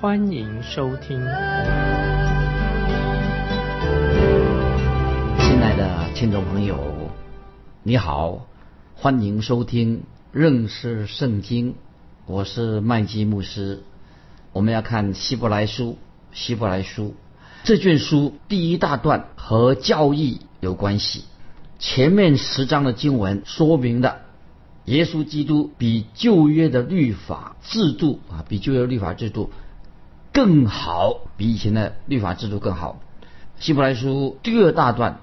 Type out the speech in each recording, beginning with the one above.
欢迎收听。亲爱的听众朋友，你好，欢迎收听认识圣经。我是麦基牧师，我们要看希伯来书。希伯来书这卷书第一大段和教义有关系。前面十章的经文说明的，耶稣基督比旧约的律法制度啊，比旧约律法制度更好，比以前的律法制度更好。希伯来书第二大段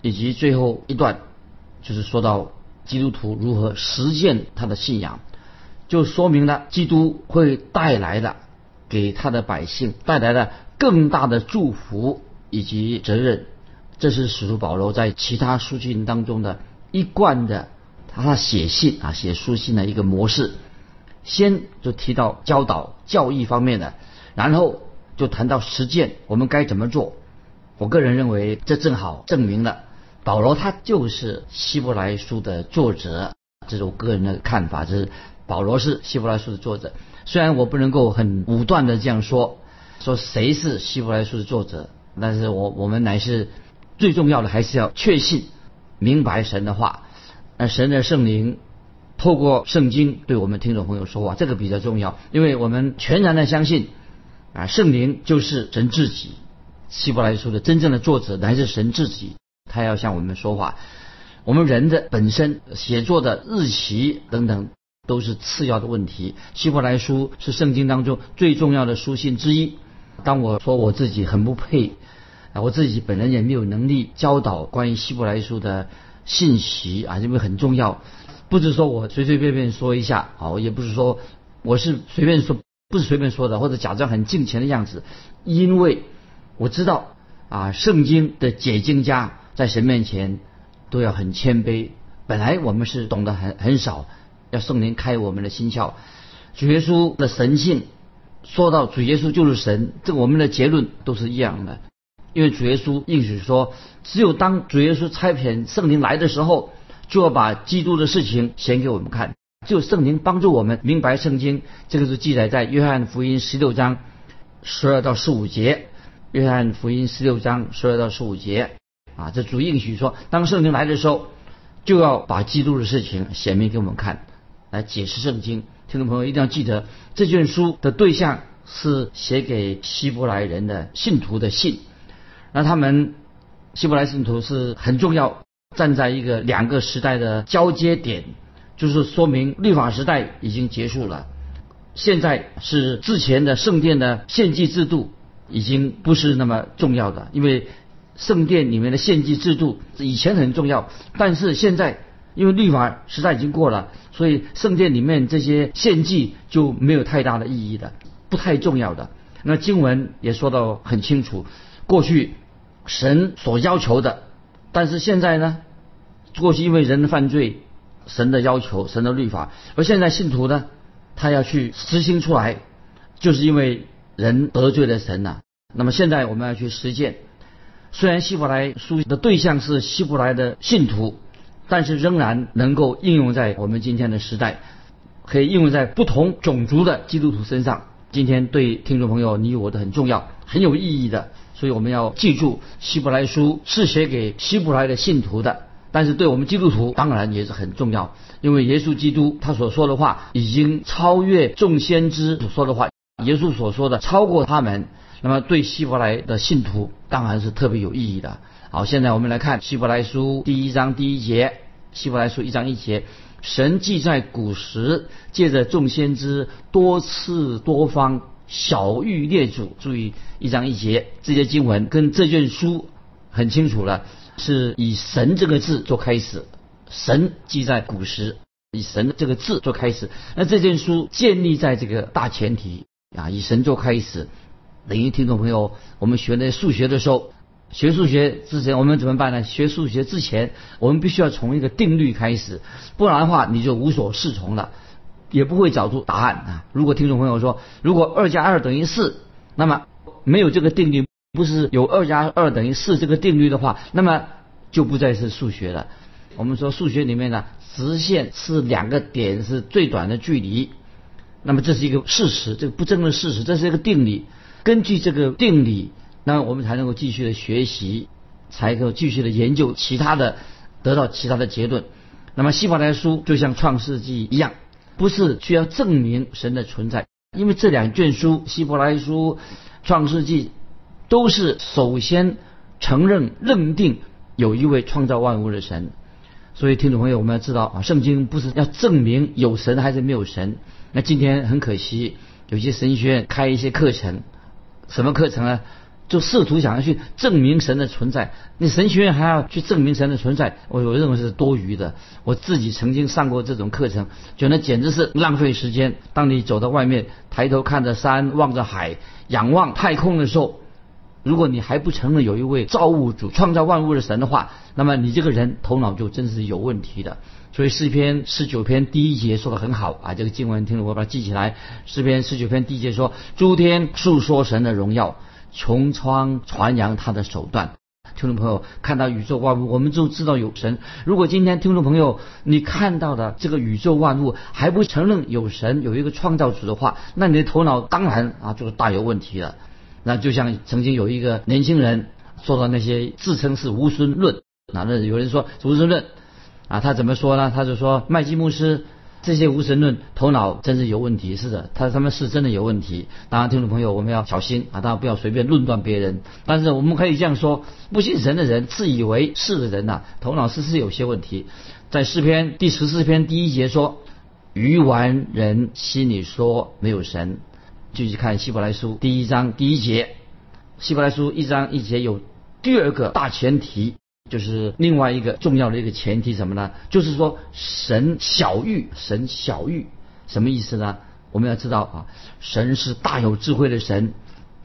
以及最后一段，就是说到基督徒如何实践他的信仰。就说明了基督会带来的给他的百姓带来的更大的祝福以及责任，这是使徒保罗在其他书信当中的一贯的他写信啊写书信的一个模式。先就提到教导教义方面的，然后就谈到实践我们该怎么做。我个人认为这正好证明了保罗他就是希伯来书的作者，这是我个人的看法，这是。保罗是希伯来书的作者，虽然我不能够很武断的这样说，说谁是希伯来书的作者，但是我我们乃是最重要的还是要确信明白神的话，那神的圣灵透过圣经对我们听众朋友说话，这个比较重要，因为我们全然的相信啊圣灵就是神自己，希伯来书的真正的作者乃是神自己，他要向我们说话，我们人的本身写作的日期等等。都是次要的问题。希伯来书是圣经当中最重要的书信之一。当我说我自己很不配，啊，我自己本人也没有能力教导关于希伯来书的信息啊，因为很重要。不是说我随随便便说一下，啊，也不是说我是随便说，不是随便说的，或者假装很敬虔的样子。因为我知道啊，圣经的解经家在神面前都要很谦卑。本来我们是懂得很很少。要圣灵开我们的心窍，主耶稣的神性，说到主耶稣就是神，这我们的结论都是一样的。因为主耶稣应许说，只有当主耶稣差遣圣灵来的时候，就要把基督的事情显给我们看。就圣灵帮助我们明白圣经，这个是记载在约翰福音十六章十二到十五节。约翰福音十六章十二到十五节啊，这主应许说，当圣灵来的时候，就要把基督的事情显明给我们看。来解释圣经，听众朋友一定要记得，这卷书的对象是写给希伯来人的信徒的信。那他们希伯来信徒是很重要，站在一个两个时代的交接点，就是说明律法时代已经结束了。现在是之前的圣殿的献祭制度已经不是那么重要的，因为圣殿里面的献祭制度以前很重要，但是现在。因为律法时代已经过了，所以圣殿里面这些献祭就没有太大的意义的，不太重要的。那经文也说到很清楚，过去神所要求的，但是现在呢，过去因为人的犯罪，神的要求、神的律法，而现在信徒呢，他要去实行出来，就是因为人得罪了神呐。那么现在我们要去实践，虽然希伯来书的对象是希伯来的信徒。但是仍然能够应用在我们今天的时代，可以应用在不同种族的基督徒身上。今天对听众朋友你我都很重要，很有意义的。所以我们要记住，希伯来书是写给希伯来的信徒的，但是对我们基督徒当然也是很重要，因为耶稣基督他所说的话已经超越众先知所说的话，耶稣所说的超过他们。那么对希伯来的信徒当然是特别有意义的。好，现在我们来看希伯来书第一章第一节。希伯来书一章一节，神既在古时借着众先知多次多方小谕列祖，注意一章一节，这些经文跟这卷书很清楚了，是以神这个字做开始。神即在古时，以神这个字做开始。那这卷书建立在这个大前提啊，以神做开始。等于听众朋友，我们学那数学的时候，学数学之前我们怎么办呢？学数学之前，我们必须要从一个定律开始，不然的话你就无所适从了，也不会找出答案啊。如果听众朋友说，如果二加二等于四，那么没有这个定律，不是有二加二等于四这个定律的话，那么就不再是数学了。我们说数学里面呢，直线是两个点是最短的距离，那么这是一个事实，这个不争的事实，这是一个定理。根据这个定理，那我们才能够继续的学习，才能够继续的研究其他的，得到其他的结论。那么希伯来书就像创世纪一样，不是需要证明神的存在，因为这两卷书希伯来书、创世纪都是首先承认认定有一位创造万物的神。所以听众朋友，我们要知道啊，圣经不是要证明有神还是没有神。那今天很可惜，有些神学院开一些课程。什么课程呢？就试图想要去证明神的存在。你神学院还要去证明神的存在，我我认为是多余的。我自己曾经上过这种课程，觉得简直是浪费时间。当你走到外面，抬头看着山，望着海，仰望太空的时候，如果你还不承认有一位造物主、创造万物的神的话，那么你这个人头脑就真是有问题的。所以诗篇十九篇第一节说的很好啊，这个经文听了我把它记起来。诗篇十九篇第一节说：“诸天述说神的荣耀，穹苍传扬他的手段。”听众朋友看到宇宙万物，我们就知道有神。如果今天听众朋友你看到的这个宇宙万物还不承认有神有一个创造主的话，那你的头脑当然啊就是大有问题了。那就像曾经有一个年轻人说到那些自称是无神论，那那有人说无神论。啊，他怎么说呢？他就说麦基牧师这些无神论头脑真是有问题。是的，他他们是真的有问题。当然，听众朋友，我们要小心啊，当然不要随便论断别人。但是我们可以这样说：不信神的人，自以为是的人呐，头脑是是有些问题。在诗篇第十四篇第一节说：“愚顽人心里说没有神。”继续看希伯来书第一章第一节，希伯来书一章一节有第二个大前提。就是另外一个重要的一个前提什么呢？就是说神小玉，神小玉什么意思呢？我们要知道啊，神是大有智慧的神，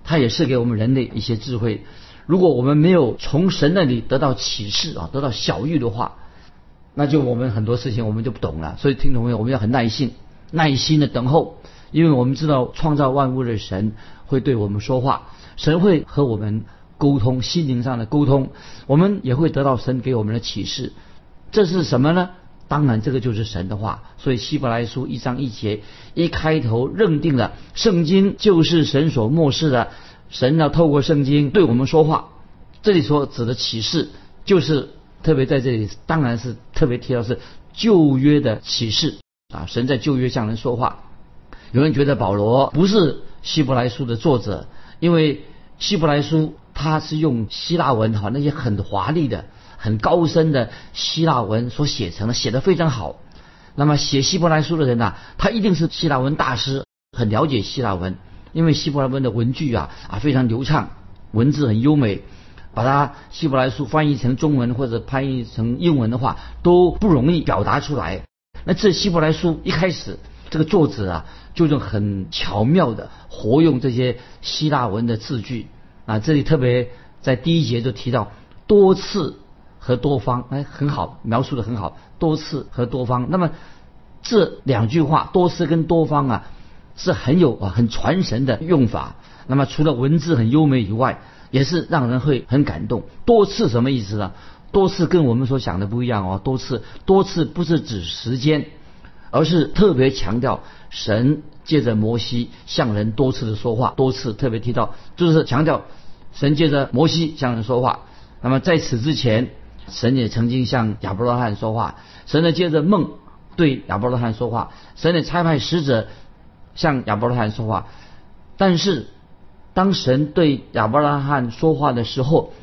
他也是给我们人类一些智慧。如果我们没有从神那里得到启示啊，得到小玉的话，那就我们很多事情我们就不懂了。所以听懂没有？我们要很耐心、耐心的等候，因为我们知道创造万物的神会对我们说话，神会和我们。沟通心灵上的沟通，我们也会得到神给我们的启示。这是什么呢？当然，这个就是神的话。所以希伯来书一章一节一开头认定了圣经就是神所漠视的，神要透过圣经对我们说话。这里所指的启示，就是特别在这里，当然是特别提到是旧约的启示啊。神在旧约向人说话。有人觉得保罗不是希伯来书的作者，因为希伯来书。他是用希腊文哈，那些很华丽的、很高深的希腊文所写成的，写的非常好。那么写希伯来书的人呐，他一定是希腊文大师，很了解希腊文，因为希伯来文的文句啊啊非常流畅，文字很优美，把它希伯来书翻译成中文或者翻译成英文的话都不容易表达出来。那这希伯来书一开始，这个作者啊就用很巧妙的活用这些希腊文的字句。啊，这里特别在第一节就提到多次和多方，哎，很好，描述的很好，多次和多方。那么这两句话，多次跟多方啊，是很有啊很传神的用法。那么除了文字很优美以外，也是让人会很感动。多次什么意思呢？多次跟我们所想的不一样哦。多次，多次不是指时间，而是特别强调神借着摩西向人多次的说话。多次特别提到，就是强调。神借着摩西向人说话，那么在此之前，神也曾经向亚伯拉罕说话。神呢借着梦对亚伯拉罕说话，神也差派使者向亚伯拉罕说话。但是，当神对亚伯拉罕说话的时候，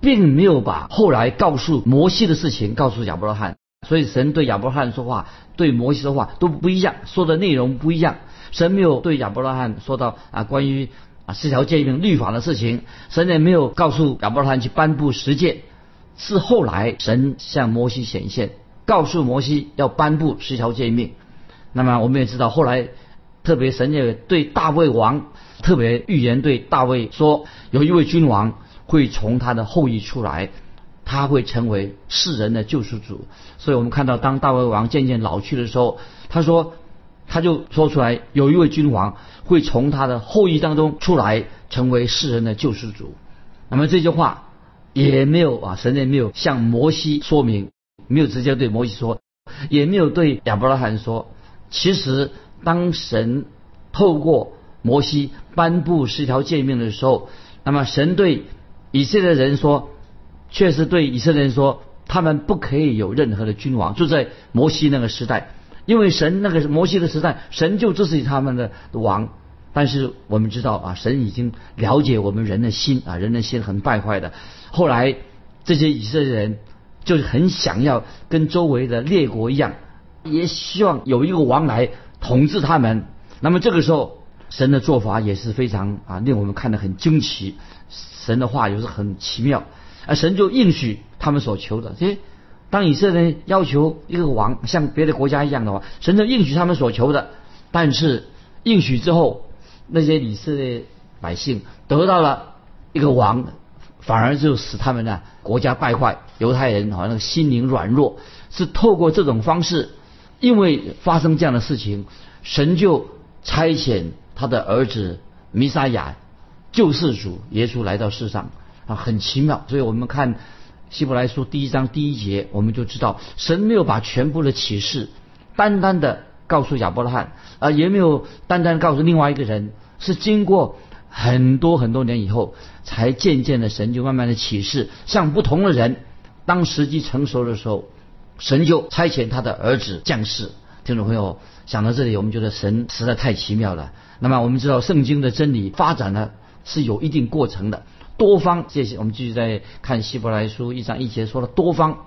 并没有把后来告诉摩西的事情告诉亚伯拉罕。所以，神对亚伯拉罕说话，对摩西说话都不一样，说的内容不一样。神没有对亚伯拉罕说到啊关于。啊，四条诫命律法的事情，神也没有告诉亚伯拉罕去颁布十诫，是后来神向摩西显现，告诉摩西要颁布十条诫命。那么我们也知道，后来特别神也对大卫王特别预言，对大卫说，有一位君王会从他的后裔出来，他会成为世人的救赎主。所以我们看到，当大卫王渐渐老去的时候，他说，他就说出来，有一位君王会从他的后裔当中出来，成为世人的救赎主。那么这句话也没有啊，神也没有向摩西说明，没有直接对摩西说，也没有对亚伯拉罕说。其实，当神透过摩西颁布十条诫命的时候，那么神对以色列人说，确实对以色列人说，他们不可以有任何的君王。就在摩西那个时代，因为神那个摩西的时代，神就支持他们的王。但是我们知道啊，神已经了解我们人的心啊，人的心很败坏的。后来这些以色列人就是很想要跟周围的列国一样，也希望有一个王来统治他们。那么这个时候，神的做法也是非常啊，令我们看得很惊奇。神的话也是很奇妙，啊神就应许他们所求的。诶，当以色列人要求一个王像别的国家一样的话，神就应许他们所求的。但是应许之后，那些以色列百姓得到了一个王，反而就使他们呢国家败坏，犹太人好像心灵软弱，是透过这种方式，因为发生这样的事情，神就差遣他的儿子弥撒亚救世主耶稣来到世上啊，很奇妙。所以我们看希伯来书第一章第一节，我们就知道神没有把全部的启示单单的。告诉亚伯拉罕，啊，也没有单单告诉另外一个人，是经过很多很多年以后，才渐渐的神就慢慢的启示，向不同的人，当时机成熟的时候，神就差遣他的儿子降世。听众朋友，想到这里，我们觉得神实在太奇妙了。那么我们知道，圣经的真理发展呢是有一定过程的，多方。谢谢，我们继续再看希伯来书一章一节，说的多方。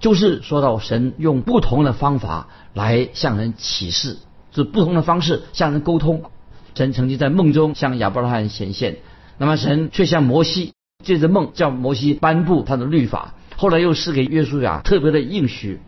就是说到神用不同的方法来向人启示，是不同的方式向人沟通。神曾经在梦中向亚伯拉罕显现，那么神却向摩西借着梦叫摩西颁布他的律法，后来又是给约书亚特别的应许，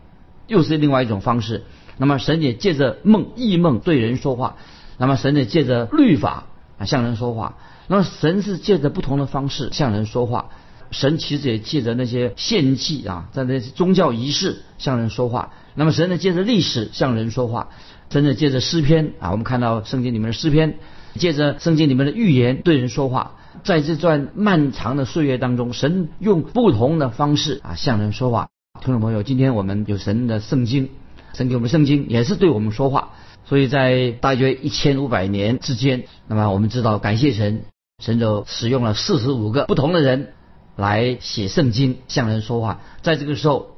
又是另外一种方式。那么神也借着梦异梦对人说话，那么神也借着律法啊向人说话。那么神是借着不同的方式向人说话。神其实也借着那些献祭啊，在那些宗教仪式向人说话。那么神呢，借着历史向人说话，真的借着诗篇啊，我们看到圣经里面的诗篇，借着圣经里面的预言对人说话。在这段漫长的岁月当中，神用不同的方式啊向人说话。听众朋友，今天我们有神的圣经，神给我们圣经也是对我们说话。所以在大约一千五百年之间，那么我们知道，感谢神，神就使用了四十五个不同的人。来写圣经，向人说话。在这个时候，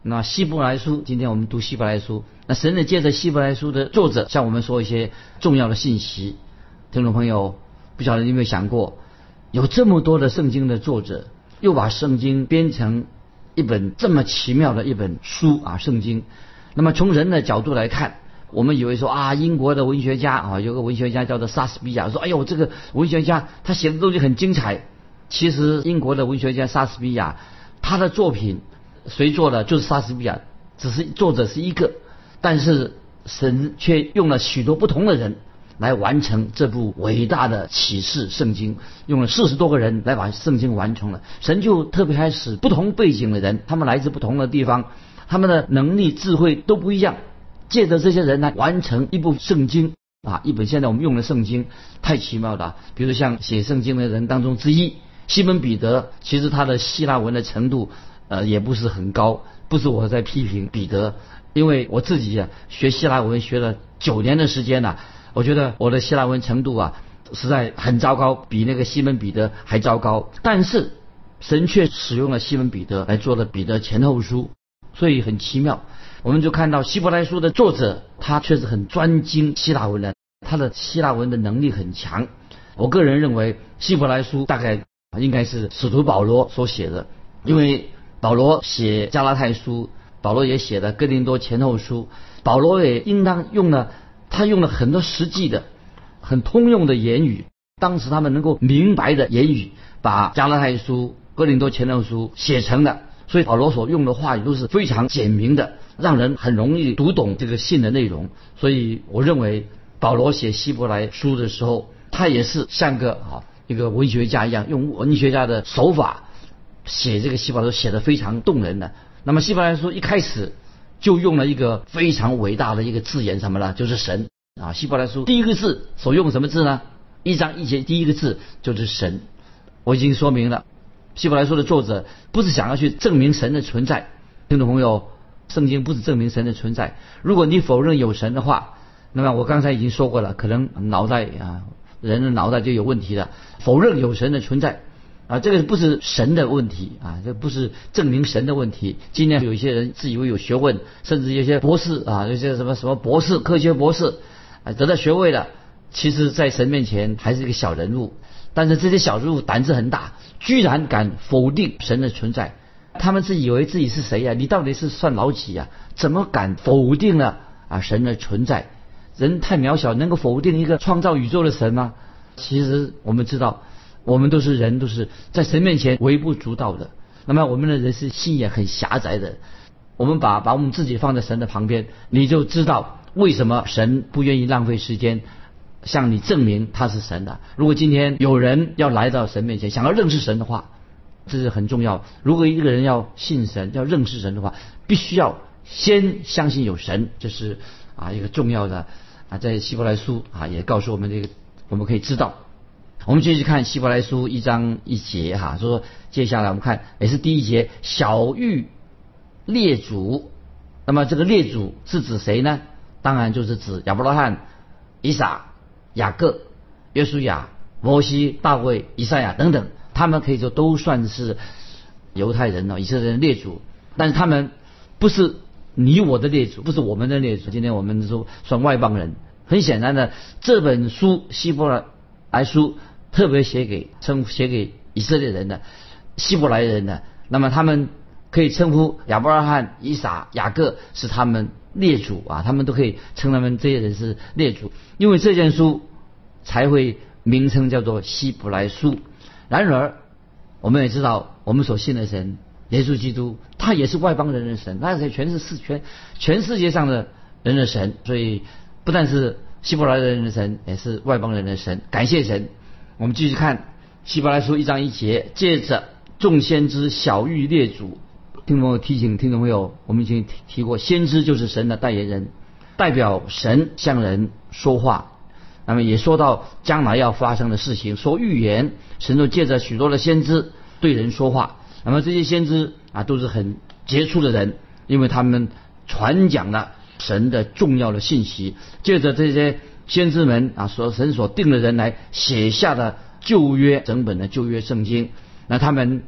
那希伯来书，今天我们读希伯来书，那神呢借着希伯来书的作者向我们说一些重要的信息。听众朋友，不晓得你有没有想过，有这么多的圣经的作者，又把圣经编成一本这么奇妙的一本书啊，圣经。那么从人的角度来看，我们以为说啊，英国的文学家啊，有个文学家叫做莎士比亚，说哎呦，这个文学家他写的东西很精彩。其实英国的文学家莎士比亚，他的作品谁做的就是莎士比亚，只是作者是一个，但是神却用了许多不同的人来完成这部伟大的启示圣经，用了四十多个人来把圣经完成了。神就特别开始不同背景的人，他们来自不同的地方，他们的能力智慧都不一样，借着这些人来完成一部圣经啊，一本现在我们用的圣经太奇妙了。比如像写圣经的人当中之一。西门彼得其实他的希腊文的程度，呃，也不是很高。不是我在批评彼得，因为我自己啊学希腊文学了九年的时间呢，我觉得我的希腊文程度啊实在很糟糕，比那个西门彼得还糟糕。但是神却使用了西门彼得来做了彼得前后书，所以很奇妙。我们就看到希伯来书的作者，他确实很专精希腊文的，他的希腊文的能力很强。我个人认为希伯来书大概。应该是使徒保罗所写的，因为保罗写加拉太书，保罗也写了哥林多前后书，保罗也应当用了，他用了很多实际的、很通用的言语，当时他们能够明白的言语，把加拉太书、哥林多前后书写成的，所以保罗所用的话语都是非常简明的，让人很容易读懂这个信的内容。所以我认为保罗写希伯来书的时候，他也是像个啊一个文学家一样，用文学家的手法写这个希伯来书，写的非常动人的。那么希伯来书一开始就用了一个非常伟大的一个字眼，什么呢？就是神啊！希伯来书第一个字所用什么字呢？一章一节第一个字就是神。我已经说明了，希伯来书的作者不是想要去证明神的存在，听众朋友，圣经不是证明神的存在。如果你否认有神的话，那么我刚才已经说过了，可能脑袋啊，人的脑袋就有问题了。否认有神的存在啊，这个不是神的问题啊，这不是证明神的问题。今天有一些人自以为有学问，甚至有些博士啊，有些什么什么博士、科学博士啊，得到学位了，其实在神面前还是一个小人物。但是这些小人物胆子很大，居然敢否定神的存在。他们是以为自己是谁呀？你到底是算老几呀？怎么敢否定了啊神的存在？人太渺小，能够否定一个创造宇宙的神吗？其实我们知道，我们都是人，都是在神面前微不足道的。那么我们的人是心也很狭窄的。我们把把我们自己放在神的旁边，你就知道为什么神不愿意浪费时间向你证明他是神的。如果今天有人要来到神面前，想要认识神的话，这是很重要。如果一个人要信神、要认识神的话，必须要先相信有神，这是啊一个重要的。啊，在希伯来书啊，也告诉我们这个，我们可以知道。我们继续看希伯来书一章一节哈，说接下来我们看也是第一节，小玉列祖。那么这个列祖是指谁呢？当然就是指亚伯拉罕、以撒、雅各、约书亚、摩西、大卫、以赛亚等等，他们可以说都算是犹太人了，以色列人列祖，但是他们不是。你我的列祖不是我们的列祖，今天我们说算外邦人。很显然的，这本书希伯来书特别写给称写给以色列人的希伯来人的，那么他们可以称呼亚伯拉罕、以撒、雅各是他们列祖啊，他们都可以称他们这些人是列祖，因为这件书才会名称叫做希伯来书。然而，我们也知道我们所信的神。耶稣基督，他也是外邦人的神，他是全是世全全世界上的人的神，所以不但是希伯来人的神，也是外邦人的神。感谢神，我们继续看希伯来书一章一节，借着众先知小玉列祖，听众朋友提醒听众朋友，我们已经提提过，先知就是神的代言人，代表神向人说话。那么也说到将来要发生的事情，说预言，神就借着许多的先知对人说话。那么这些先知啊都是很杰出的人，因为他们传讲了神的重要的信息，借着这些先知们啊所神所定的人来写下的旧约整本的旧约圣经，那他们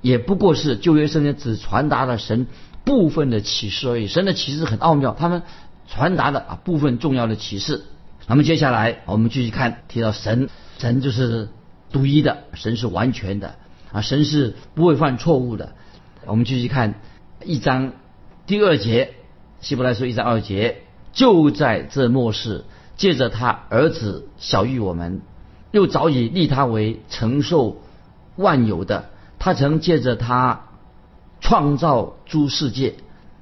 也不过是旧约圣经只传达了神部分的启示而已，神的启示很奥妙，他们传达的啊部分重要的启示。那么接下来我们继续看，提到神，神就是独一的，神是完全的。啊，神是不会犯错误的。我们继续看一章第二节，希伯来书一章二节，就在这末世，借着他儿子小玉我们，又早已立他为承受万有的。他曾借着他创造诸世界，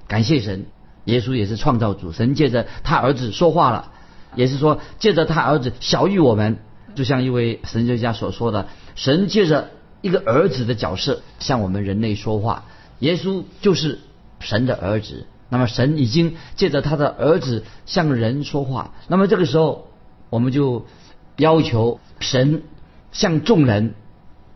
感谢神。耶稣也是创造主，神借着他儿子说话了，也是说借着他儿子小玉我们，就像一位神学家所说的，神借着。一个儿子的角色向我们人类说话，耶稣就是神的儿子。那么神已经借着他的儿子向人说话。那么这个时候，我们就要求神向众人，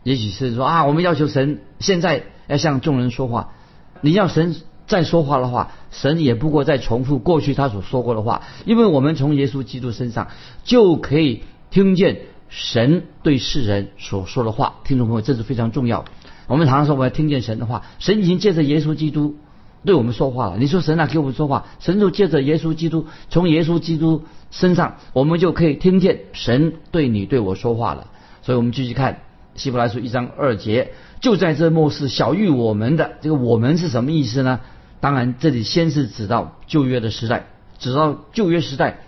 也许是说啊，我们要求神现在要向众人说话。你要神再说话的话，神也不过再重复过去他所说过的话，因为我们从耶稣基督身上就可以听见。神对世人所说的话，听众朋友，这是非常重要。我们常常说我要听见神的话，神已经借着耶稣基督对我们说话了。你说神啊给我们说话，神就借着耶稣基督，从耶稣基督身上，我们就可以听见神对你对我说话了。所以我们继续看希伯来书一章二节，就在这末世小玉我们的这个我们是什么意思呢？当然这里先是指到旧约的时代，指到旧约时代，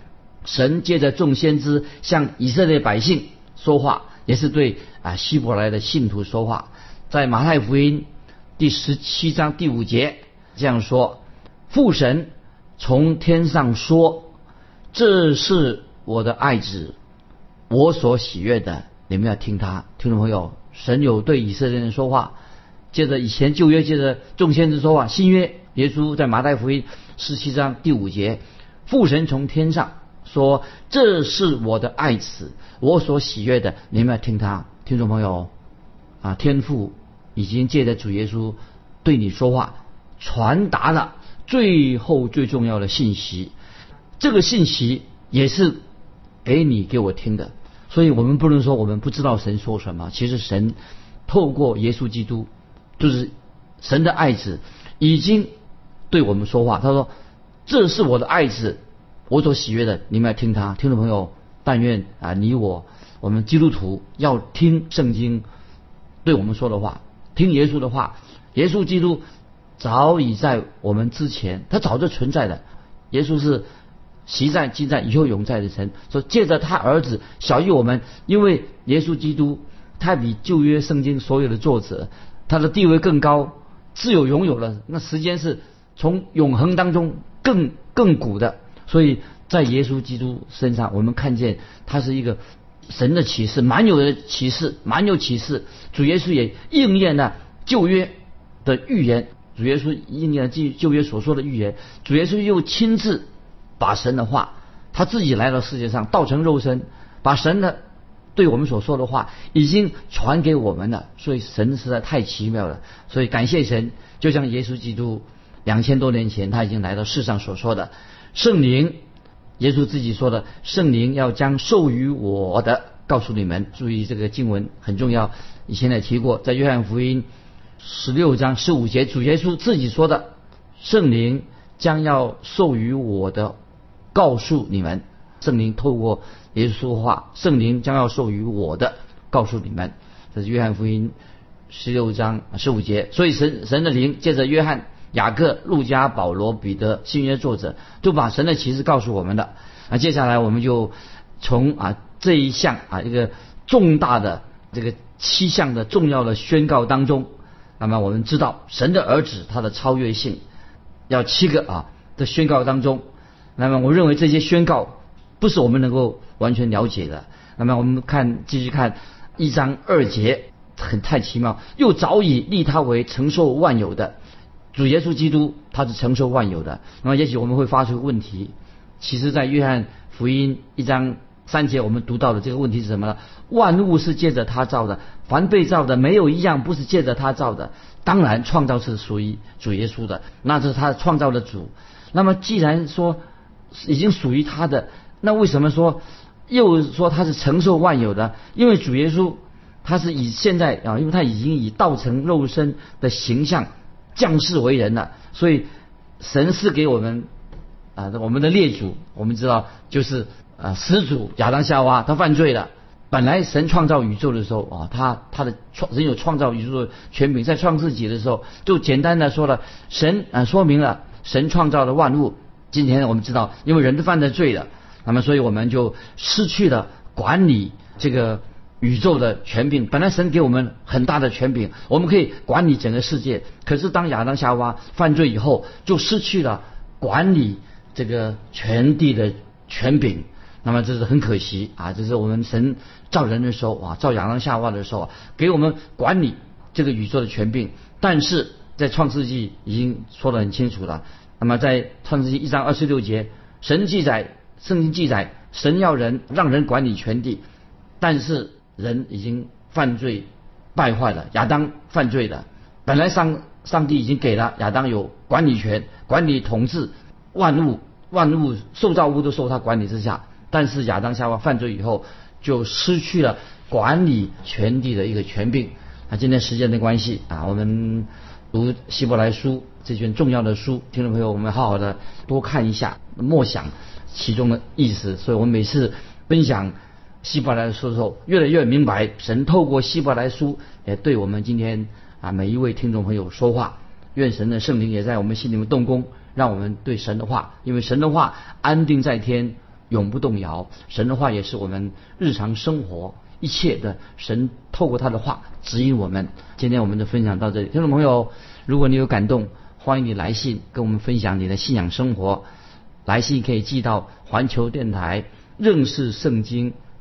神借着众先知向以色列百姓。说话也是对啊希伯来的信徒说话，在马太福音第十七章第五节这样说：父神从天上说，这是我的爱子，我所喜悦的，你们要听他。听众朋友，神有对以色列人说话，接着以前旧约接着众先知说话，新约耶稣在马太福音十七章第五节，父神从天上说：“这是我的爱子，我所喜悦的，你们要听他。”听众朋友，啊，天父已经借着主耶稣对你说话，传达了最后最重要的信息。这个信息也是给你给我听的，所以我们不能说我们不知道神说什么。其实神透过耶稣基督，就是神的爱子，已经对我们说话。他说：“这是我的爱子，我所喜悦的，你们要听他。”听众朋友，但愿啊，你我我们基督徒要听圣经对我们说的话，听耶稣的话。耶稣基督早已在我们之前，他早就存在的。耶稣是。习在、今在、以后永在的神，说借着他儿子小于我们，因为耶稣基督他比旧约圣经所有的作者，他的地位更高，自有拥有了。那时间是从永恒当中更更古的，所以在耶稣基督身上，我们看见他是一个神的启示，满有的启示，满有启示。主耶稣也应验了旧约的预言，主耶稣应验了旧旧约所说的预言，主耶稣又亲自。把神的话，他自己来到世界上，道成肉身，把神的对我们所说的话已经传给我们了。所以神实在太奇妙了。所以感谢神，就像耶稣基督两千多年前他已经来到世上所说的圣灵，耶稣自己说的圣灵要将授予我的告诉你们。注意这个经文很重要，以前也提过，在约翰福音十六章十五节，主耶稣自己说的圣灵将要授予我的。告诉你们，圣灵透过耶稣说话，圣灵将要授予我的，告诉你们，这是约翰福音十六章十五节。所以神神的灵借着约翰、雅各、路加、保罗、彼得新约作者，都把神的启示告诉我们的。那接下来我们就从啊这一项啊一个重大的这个七项的重要的宣告当中，那么我们知道神的儿子他的超越性，要七个啊的宣告当中。那么，我认为这些宣告不是我们能够完全了解的。那么，我们看继续看一章二节，很太奇妙，又早已立他为承受万有的主耶稣基督，他是承受万有的。那么，也许我们会发出问题。其实，在约翰福音一章三节，我们读到的这个问题是什么呢？万物是借着他造的，凡被造的，没有一样不是借着他造的。当然，创造是属于主耶稣的，那是他创造的主。那么，既然说，已经属于他的，那为什么说又说他是承受万有的？因为主耶稣他是以现在啊，因为他已经以道成肉身的形象降世为人了，所以神是给我们啊，我们的列祖，我们知道就是啊始祖亚当夏娃他犯罪了。本来神创造宇宙的时候啊，他他的创人有创造宇宙的权柄，在创自己的时候就简单的说了，神啊说明了神创造的万物。今天我们知道，因为人都犯了罪了，那么所以我们就失去了管理这个宇宙的权柄。本来神给我们很大的权柄，我们可以管理整个世界。可是当亚当夏娃犯罪以后，就失去了管理这个全地的权柄。那么这是很可惜啊！这是我们神造人的时候啊，造亚当夏娃的时候，啊给我们管理这个宇宙的权柄。但是在创世纪已经说得很清楚了。那么在创世纪一章二十六节，神记载，圣经记载，神要人让人管理全地，但是人已经犯罪败坏了，亚当犯罪了。本来上上帝已经给了亚当有管理权，管理统治万物，万物受造物都受他管理之下，但是亚当夏娃犯罪以后，就失去了管理全地的一个权柄。那，今天时间的关系啊，我们读希伯来书。这卷重要的书，听众朋友，我们好好的多看一下，默想其中的意思。所以我们每次分享希伯来书的时候，越来越明白神透过希伯来书也对我们今天啊每一位听众朋友说话。愿神的圣灵也在我们心里面动工，让我们对神的话，因为神的话安定在天，永不动摇。神的话也是我们日常生活一切的神透过他的话指引我们。今天我们就分享到这里，听众朋友，如果你有感动。欢迎你来信跟我们分享你的信仰生活，来信可以寄到环球电台认识圣经